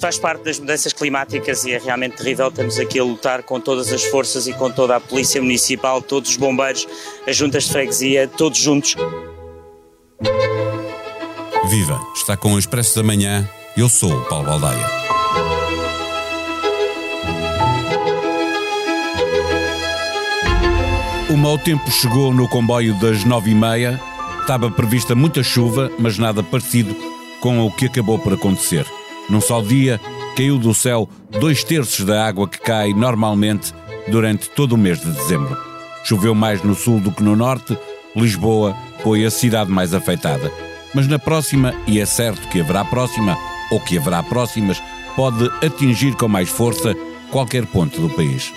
faz parte das mudanças climáticas e é realmente terrível. Estamos aqui a lutar com todas as forças e com toda a Polícia Municipal, todos os bombeiros, as juntas de freguesia, todos juntos. Viva! Está com o Expresso da Manhã. Eu sou o Paulo Baldaia. O mau tempo chegou no comboio das nove e meia. Estava prevista muita chuva, mas nada parecido com o que acabou por acontecer. Num só dia, caiu do céu dois terços da água que cai normalmente durante todo o mês de dezembro. Choveu mais no sul do que no norte, Lisboa foi a cidade mais afetada. Mas na próxima, e é certo que haverá próxima, ou que haverá próximas, pode atingir com mais força qualquer ponto do país.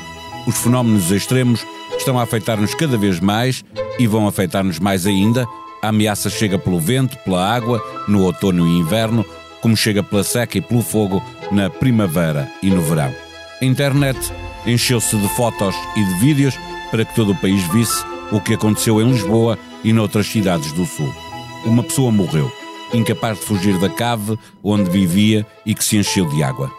Os fenómenos extremos estão a afetar-nos cada vez mais e vão afetar-nos mais ainda. A ameaça chega pelo vento, pela água, no outono e inverno, como chega pela seca e pelo fogo na primavera e no verão. A internet encheu-se de fotos e de vídeos para que todo o país visse o que aconteceu em Lisboa e noutras cidades do Sul. Uma pessoa morreu, incapaz de fugir da cave onde vivia e que se encheu de água.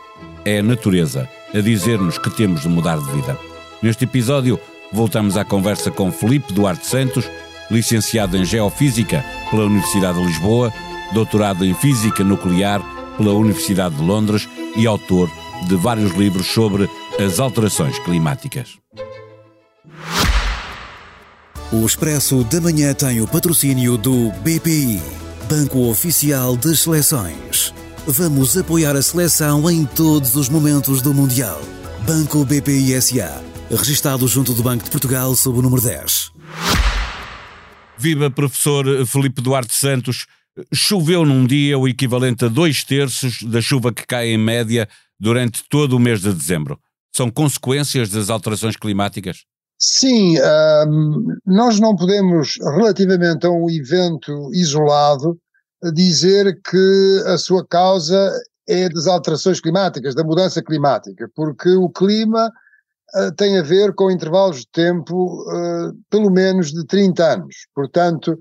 É a natureza a dizer-nos que temos de mudar de vida. Neste episódio, voltamos à conversa com Felipe Duarte Santos, licenciado em Geofísica pela Universidade de Lisboa doutorado em Física Nuclear pela Universidade de Londres e autor de vários livros sobre as alterações climáticas. O Expresso da Manhã tem o patrocínio do BPI, Banco Oficial das Seleções. Vamos apoiar a seleção em todos os momentos do Mundial. Banco BPI SA, registado junto do Banco de Portugal sob o número 10. Viva professor Felipe Duarte Santos. Choveu num dia o equivalente a dois terços da chuva que cai em média durante todo o mês de dezembro. São consequências das alterações climáticas? Sim, um, nós não podemos, relativamente a um evento isolado, dizer que a sua causa é das alterações climáticas, da mudança climática, porque o clima uh, tem a ver com intervalos de tempo uh, pelo menos de 30 anos. Portanto,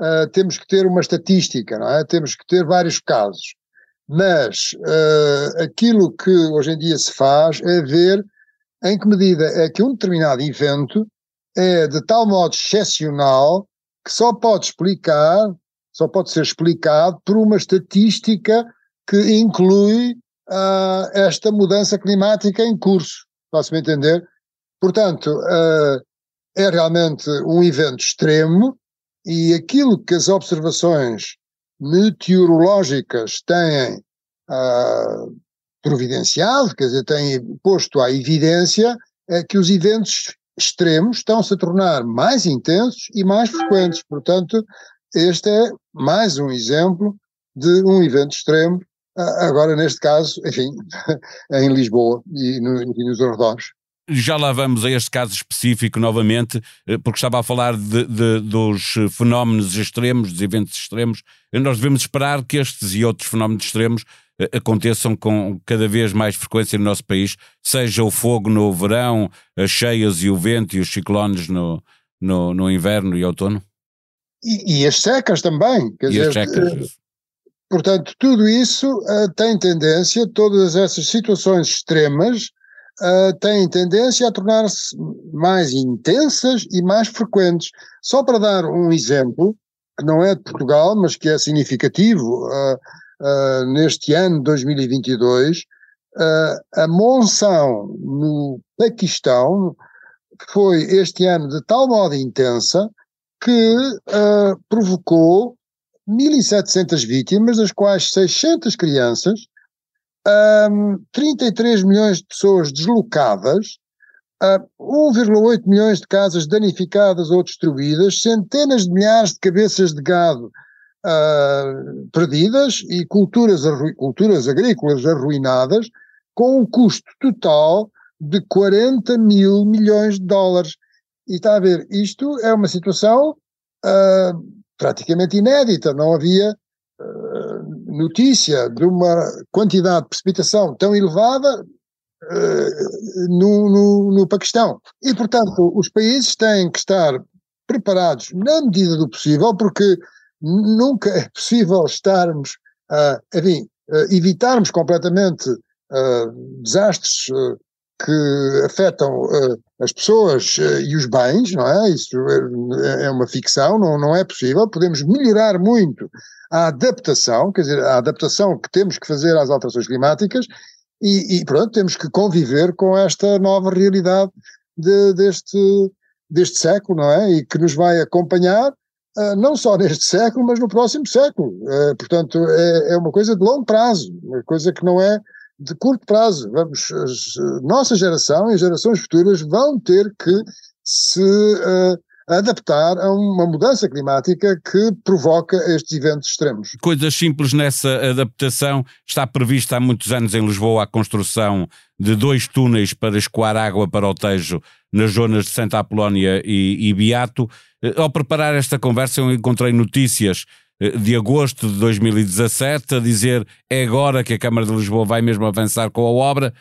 uh, temos que ter uma estatística, não é? Temos que ter vários casos. Mas uh, aquilo que hoje em dia se faz é ver em que medida é que um determinado evento é de tal modo excepcional que só pode explicar, só pode ser explicado por uma estatística que inclui uh, esta mudança climática em curso. Posso-me entender? Portanto, uh, é realmente um evento extremo e aquilo que as observações meteorológicas têm uh, providenciado, quer dizer, têm posto à evidência, é que os eventos extremos estão-se a tornar mais intensos e mais frequentes. Portanto, este é mais um exemplo de um evento extremo, agora neste caso, enfim, em Lisboa e, no, e nos arredores já lá vamos a este caso específico novamente, eh, porque estava a falar de, de, dos fenómenos extremos, dos eventos extremos. Nós devemos esperar que estes e outros fenómenos extremos eh, aconteçam com cada vez mais frequência no nosso país, seja o fogo no verão, as cheias e o vento e os ciclones no, no, no inverno e outono? E, e, as secas também. Quer e dizer, as secas. Eh, portanto, tudo isso uh, tem tendência, todas essas situações extremas, uh, têm tendência a tornar-se mais intensas e mais frequentes. Só para dar um exemplo, que não é de Portugal, mas que é significativo, uh, uh, neste ano 2022, a monção no Paquistão foi este ano de tal modo intensa que provocou 1.700 vítimas, das quais 600 crianças, um, 33 milhões de pessoas deslocadas, uh, 1,8 milhões de casas danificadas ou destruídas, centenas de milhares de cabeças de gado uh, perdidas e culturas, culturas agrícolas arruinadas, com um custo total de 40 mil milhões de dólares. E está a ver, isto é uma situação uh, praticamente inédita, não havia notícia de uma quantidade de precipitação tão elevada uh, no, no, no Paquistão. E, portanto, os países têm que estar preparados na medida do possível, porque nunca é possível estarmos, uh, enfim, evitarmos completamente desastres que afetam as pessoas e os bens, não é? Isso é, é uma ficção, não, não é possível. Podemos melhorar muito a adaptação, quer dizer, a adaptação que temos que fazer às alterações climáticas e, e pronto, temos que conviver com esta nova realidade de, deste, deste século, não é? E que nos vai acompanhar uh, não só neste século, mas no próximo século. Uh, portanto, é, é, uma coisa de longo prazo, uma coisa que não é de curto prazo. Vamos, nossa geração e as gerações futuras vão ter que se uh, adaptar a uma mudança climática que provoca estes eventos extremos. Coisas simples nessa adaptação. Está prevista há muitos anos em Lisboa a construção de dois túneis para escoar água para o Tejo nas zonas de Santa Apolónia e, e Beato. Eh, ao preparar esta conversa, eu encontrei notícias eh, de agosto de 2017 a dizer é agora que a Câmara de Lisboa vai mesmo avançar com a obra.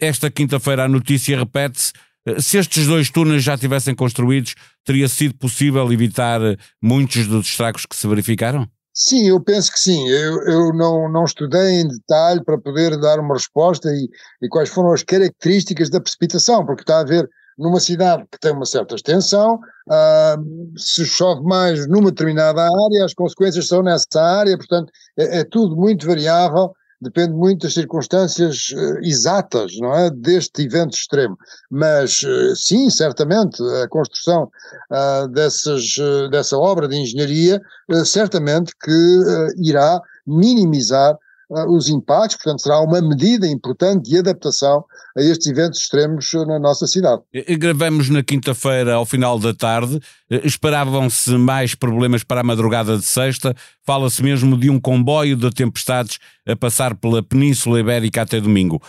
Esta quinta-feira a notícia repete-se eh, se estes dois túneis já tivessem construídos, teria sido possível evitar eh, muitos dos estragos que se verificaram? Sim, eu penso que sim. Eu, eu não, não estudei em detalhe para poder dar uma resposta e, e quais foram as características da precipitação, porque está a ver numa cidade que tem uma certa extensão, uh, se chove mais numa determinada área, as consequências são nessa área, portanto é, é tudo muito variável depende muito das circunstâncias uh, exatas, não é, deste evento extremo. Mas uh, sim, certamente a construção uh, dessas, dessa obra de engenharia certamente que irá minimizar os impactos, portanto será uma medida importante de adaptação a estes eventos extremos na nossa cidade. Gravamos na quinta-feira ao final da tarde, esperavam-se mais problemas para a madrugada de sexta, fala-se mesmo de um comboio de tempestades a passar pela Península Ibérica até domingo.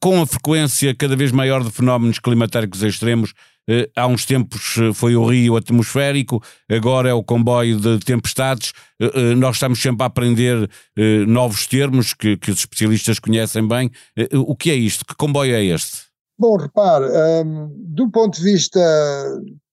Com a frequência cada vez maior de fenómenos climatéricos extremos, eh, há uns tempos eh, foi o rio atmosférico, agora é o comboio de tempestades. Eh, nós estamos sempre a aprender novos termos que, que os especialistas conhecem bem. O que é isto? Que comboio é este? Bom, repare, um, do ponto de vista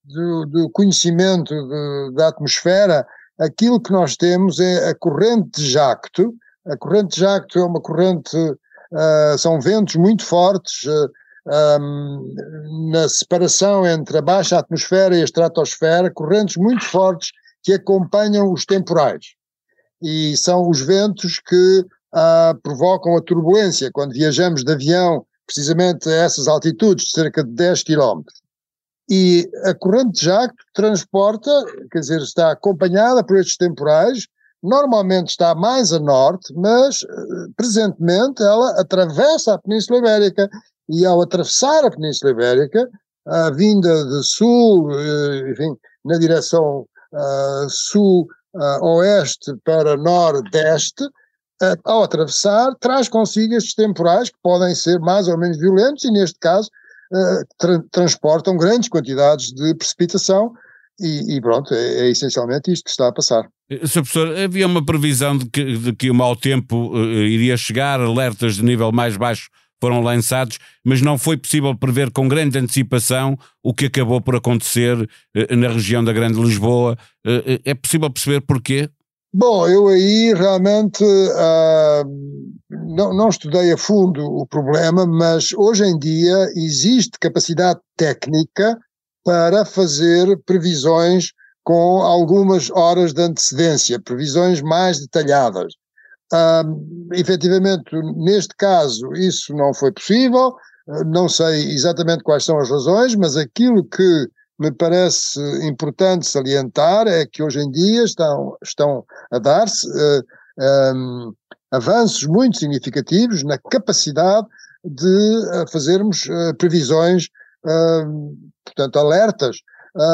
do, do conhecimento de, da atmosfera, aquilo que nós temos é a corrente de jacto. A corrente de jacto é uma corrente, uh, são ventos muito fortes, uh, um, na separação entre a baixa atmosfera e a estratosfera, correntes muito fortes que acompanham os temporais. E são os ventos que uh, provocam a turbulência quando viajamos de avião, precisamente a essas altitudes, de cerca de 10 km. E a corrente de jacto transporta, quer dizer, está acompanhada por estes temporais, normalmente está mais a norte, mas uh, presentemente ela atravessa a Península Ibérica e ao atravessar a Península Ibérica, a vinda de sul, eh, enfim, na direção uh, sul-oeste uh, para nordeste, uh, ao atravessar, traz consigo estes temporais que podem ser mais ou menos violentos e, neste caso, tra transportam grandes quantidades de precipitação e, e pronto, é, é, essencialmente isto que está a passar. Eh, Sr. Professor, havia uma previsão de que, de que o mau tempo iria chegar, alertas de nível mais baixo foram lançados, mas não foi possível prever com grande antecipação o que acabou por acontecer eh, na região da Grande Lisboa. Eh, eh, é possível perceber porquê? Bom, eu aí realmente uh, não, não, estudei a fundo o problema, mas hoje em dia existe capacidade técnica para fazer previsões com algumas horas de antecedência, previsões mais detalhadas. Efetivamente, neste caso, isso não foi possível, não sei exatamente quais são as razões, mas aquilo que me parece importante salientar é que hoje em dia estão, estão a dar-se uh, um, avanços muito significativos na capacidade de uh, fazermos uh, previsões, portanto, alertas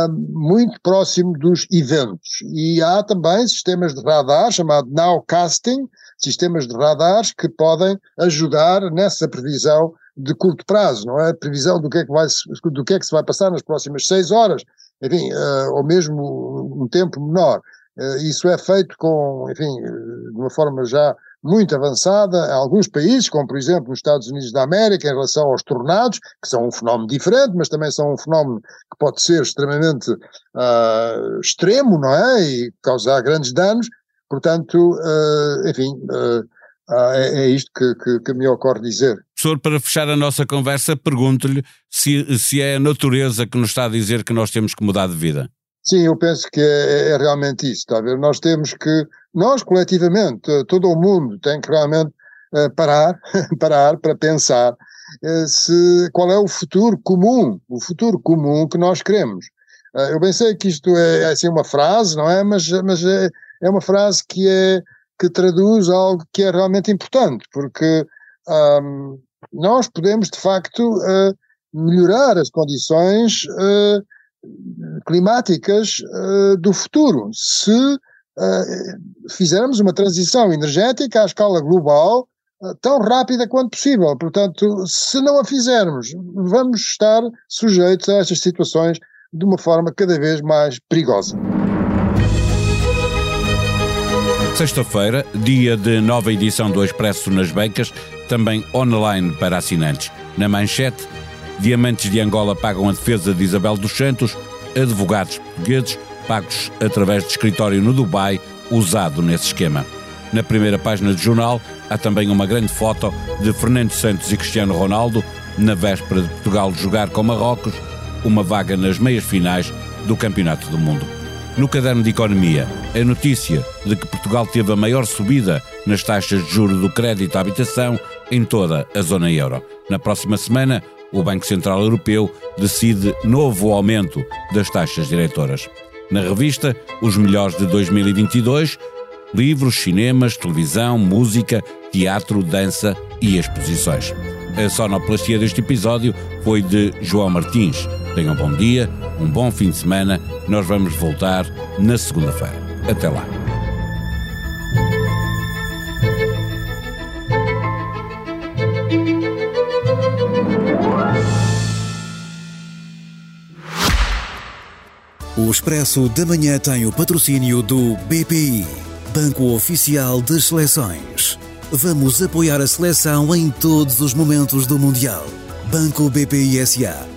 muito próximo dos eventos. E há também sistemas de radar chamado nowcasting, sistemas de radares que podem ajudar nessa previsão de curto prazo, não é? Previsão do que é que, vai, do que, é que se vai passar nas próximas seis horas, enfim, uh, ou mesmo um tempo menor. Uh, isso é feito com, enfim, de uma forma já muito avançada em alguns países, como por exemplo nos Estados Unidos da América, em relação aos tornados, que são um fenómeno diferente, mas também são um fenómeno que pode ser extremamente uh, extremo, não é? E causar grandes danos. Portanto, uh, enfim, uh, é, é, isto que, que, que, me ocorre dizer. Professor, para fechar a nossa conversa, pergunto-lhe se, se é a natureza que nos está a dizer que nós temos que mudar de vida. Sim, eu penso que é, é realmente isso, está a ver? Nós temos que, nós coletivamente, todo o mundo tem que realmente uh, parar, parar para pensar se, qual é o futuro comum, o futuro comum que nós queremos. Eu pensei que isto é, é assim uma frase, não é? Mas, mas é, é uma frase que é que traduz algo que é realmente importante, porque um, nós podemos, de facto, uh, melhorar as condições uh, climáticas uh, do futuro se fizermos uma transição energética à escala global tão rápida quanto possível. Portanto, se não a fizermos, vamos estar sujeitos a estas situações de uma forma cada vez mais perigosa. Sexta-feira, dia de nova edição do Expresso nas bancas, também online para assinantes. Na manchete, Diamantes de Angola pagam a defesa de Isabel dos Santos, advogados portugueses pagos através de escritório no Dubai, usado nesse esquema. Na primeira página do jornal há também uma grande foto de Fernando Santos e Cristiano Ronaldo na véspera de Portugal jogar com Marrocos, uma vaga nas meias finais do Campeonato do Mundo. No caderno de Economia, a notícia de que Portugal teve a maior subida nas taxas de juros do crédito à habitação em toda a zona euro. Na próxima semana, o Banco Central Europeu decide novo aumento das taxas diretoras. Na revista, os melhores de 2022, livros, cinemas, televisão, música, teatro, dança e exposições. A sonoplastia deste episódio foi de João Martins. Tenham um bom dia, um bom fim de semana. Nós vamos voltar na segunda-feira. Até lá. O Expresso da Manhã tem o patrocínio do BPI, Banco Oficial das Seleções. Vamos apoiar a seleção em todos os momentos do Mundial. Banco BPI SA